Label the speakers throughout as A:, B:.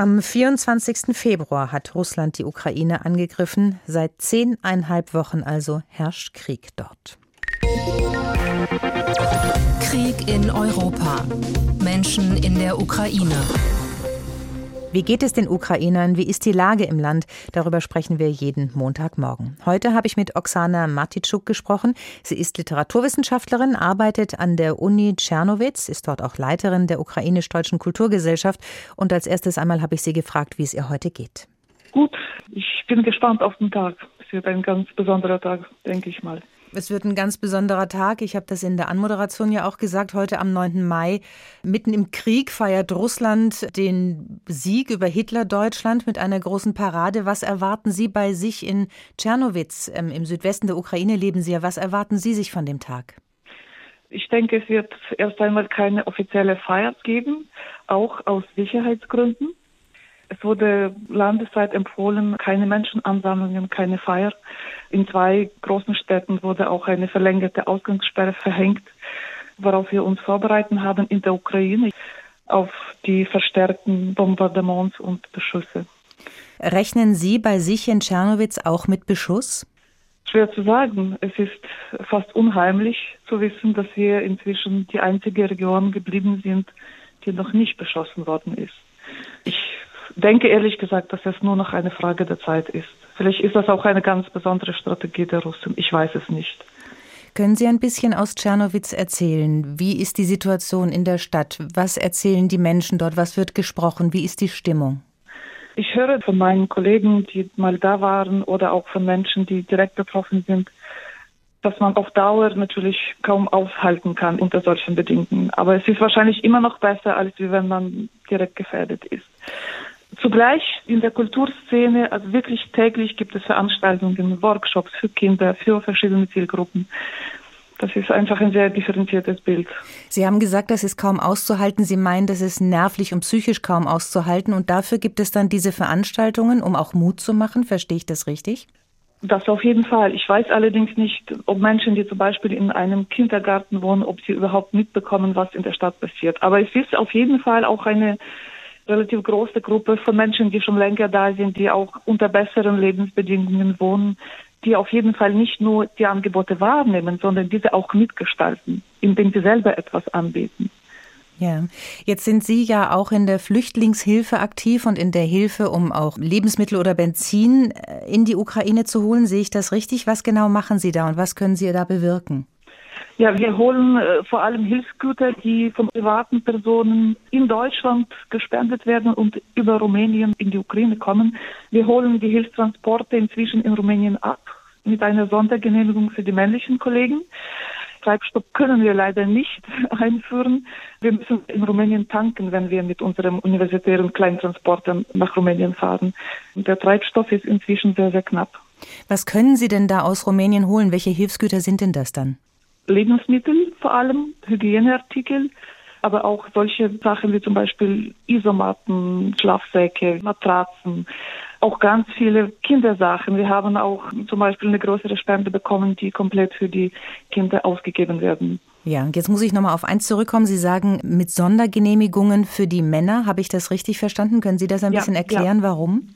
A: Am 24. Februar hat Russland die Ukraine angegriffen. Seit zehneinhalb Wochen also herrscht Krieg dort.
B: Krieg in Europa. Menschen in der Ukraine.
A: Wie geht es den Ukrainern? Wie ist die Lage im Land? Darüber sprechen wir jeden Montagmorgen. Heute habe ich mit Oksana Matitschuk gesprochen. Sie ist Literaturwissenschaftlerin, arbeitet an der Uni Tschernowitz, ist dort auch Leiterin der ukrainisch-deutschen Kulturgesellschaft. Und als erstes einmal habe ich sie gefragt, wie es ihr heute geht.
C: Gut, ich bin gespannt auf den Tag. Es wird ein ganz besonderer Tag, denke ich mal.
A: Es wird ein ganz besonderer Tag. Ich habe das in der Anmoderation ja auch gesagt. Heute am 9. Mai, mitten im Krieg, feiert Russland den Sieg über Hitler-Deutschland mit einer großen Parade. Was erwarten Sie bei sich in Tschernowitz? Ähm, Im Südwesten der Ukraine leben Sie ja. Was erwarten Sie sich von dem Tag?
C: Ich denke, es wird erst einmal keine offizielle Feier geben, auch aus Sicherheitsgründen. Es wurde landesweit empfohlen, keine Menschenansammlungen, keine Feier. In zwei großen Städten wurde auch eine verlängerte Ausgangssperre verhängt, worauf wir uns vorbereiten haben in der Ukraine auf die verstärkten Bombardements und Beschüsse.
A: Rechnen Sie bei sich in Tschernowitz auch mit Beschuss?
C: Schwer zu sagen. Es ist fast unheimlich zu wissen, dass wir inzwischen die einzige Region geblieben sind, die noch nicht beschossen worden ist. Ich denke ehrlich gesagt, dass es nur noch eine Frage der Zeit ist. Vielleicht ist das auch eine ganz besondere Strategie der Russen. Ich weiß es nicht.
A: Können Sie ein bisschen aus Tschernowitz erzählen? Wie ist die Situation in der Stadt? Was erzählen die Menschen dort? Was wird gesprochen? Wie ist die Stimmung?
C: Ich höre von meinen Kollegen, die mal da waren oder auch von Menschen, die direkt betroffen sind, dass man auf Dauer natürlich kaum aushalten kann unter solchen Bedingungen. Aber es ist wahrscheinlich immer noch besser, als wenn man direkt gefährdet ist. Zugleich in der Kulturszene, also wirklich täglich gibt es Veranstaltungen, Workshops für Kinder, für verschiedene Zielgruppen. Das ist einfach ein sehr differenziertes Bild.
A: Sie haben gesagt, das ist kaum auszuhalten. Sie meinen, das ist nervlich und psychisch kaum auszuhalten. Und dafür gibt es dann diese Veranstaltungen, um auch Mut zu machen. Verstehe ich das richtig?
C: Das auf jeden Fall. Ich weiß allerdings nicht, ob Menschen, die zum Beispiel in einem Kindergarten wohnen, ob sie überhaupt mitbekommen, was in der Stadt passiert. Aber es ist auf jeden Fall auch eine relativ große Gruppe von Menschen, die schon länger da sind, die auch unter besseren Lebensbedingungen wohnen, die auf jeden Fall nicht nur die Angebote wahrnehmen, sondern diese auch mitgestalten, indem sie selber etwas anbieten.
A: Ja, jetzt sind Sie ja auch in der Flüchtlingshilfe aktiv und in der Hilfe, um auch Lebensmittel oder Benzin äh, in die Ukraine zu holen. Sehe ich das richtig? Was genau machen Sie da und was können Sie da bewirken?
C: Ja, wir holen äh, vor allem Hilfsgüter, die von privaten Personen in Deutschland gespendet werden und über Rumänien in die Ukraine kommen. Wir holen die Hilfstransporte inzwischen in Rumänien ab mit einer Sondergenehmigung für die männlichen Kollegen. Treibstoff können wir leider nicht einführen. Wir müssen in Rumänien tanken, wenn wir mit unserem universitären Kleintransporter nach Rumänien fahren. Der Treibstoff ist inzwischen sehr, sehr knapp.
A: Was können Sie denn da aus Rumänien holen? Welche Hilfsgüter sind denn das dann?
C: Lebensmittel vor allem, Hygieneartikel, aber auch solche Sachen wie zum Beispiel Isomatten, Schlafsäcke, Matratzen, auch ganz viele Kindersachen. Wir haben auch zum Beispiel eine größere Spende bekommen, die komplett für die Kinder ausgegeben werden.
A: Ja, jetzt muss ich nochmal auf eins zurückkommen. Sie sagen, mit Sondergenehmigungen für die Männer. Habe ich das richtig verstanden? Können Sie das ein ja, bisschen erklären, ja. warum?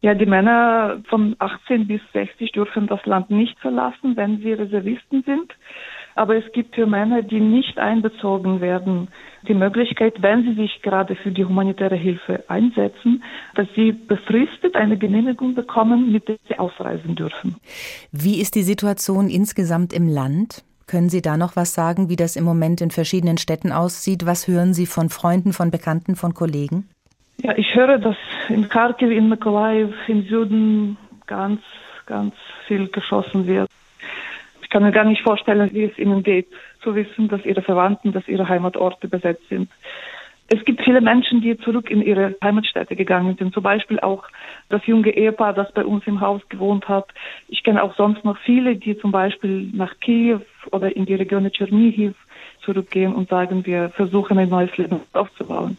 C: Ja, die Männer von 18 bis 60 dürfen das Land nicht verlassen, wenn sie Reservisten sind. Aber es gibt für Männer, die nicht einbezogen werden, die Möglichkeit, wenn sie sich gerade für die humanitäre Hilfe einsetzen, dass sie befristet eine Genehmigung bekommen, mit der sie ausreisen dürfen.
A: Wie ist die Situation insgesamt im Land? Können Sie da noch was sagen, wie das im Moment in verschiedenen Städten aussieht? Was hören Sie von Freunden, von Bekannten, von Kollegen?
C: Ja, ich höre, dass in Kharkiv, in Mykolaiv, im Süden ganz, ganz viel geschossen wird kann mir gar nicht vorstellen, wie es ihnen geht, zu wissen, dass ihre Verwandten, dass ihre Heimatorte besetzt sind. Es gibt viele Menschen, die zurück in ihre Heimatstädte gegangen sind. Zum Beispiel auch das junge Ehepaar, das bei uns im Haus gewohnt hat. Ich kenne auch sonst noch viele, die zum Beispiel nach Kiew oder in die Region Tschernihiv zurückgehen und sagen, wir versuchen ein neues Leben aufzubauen.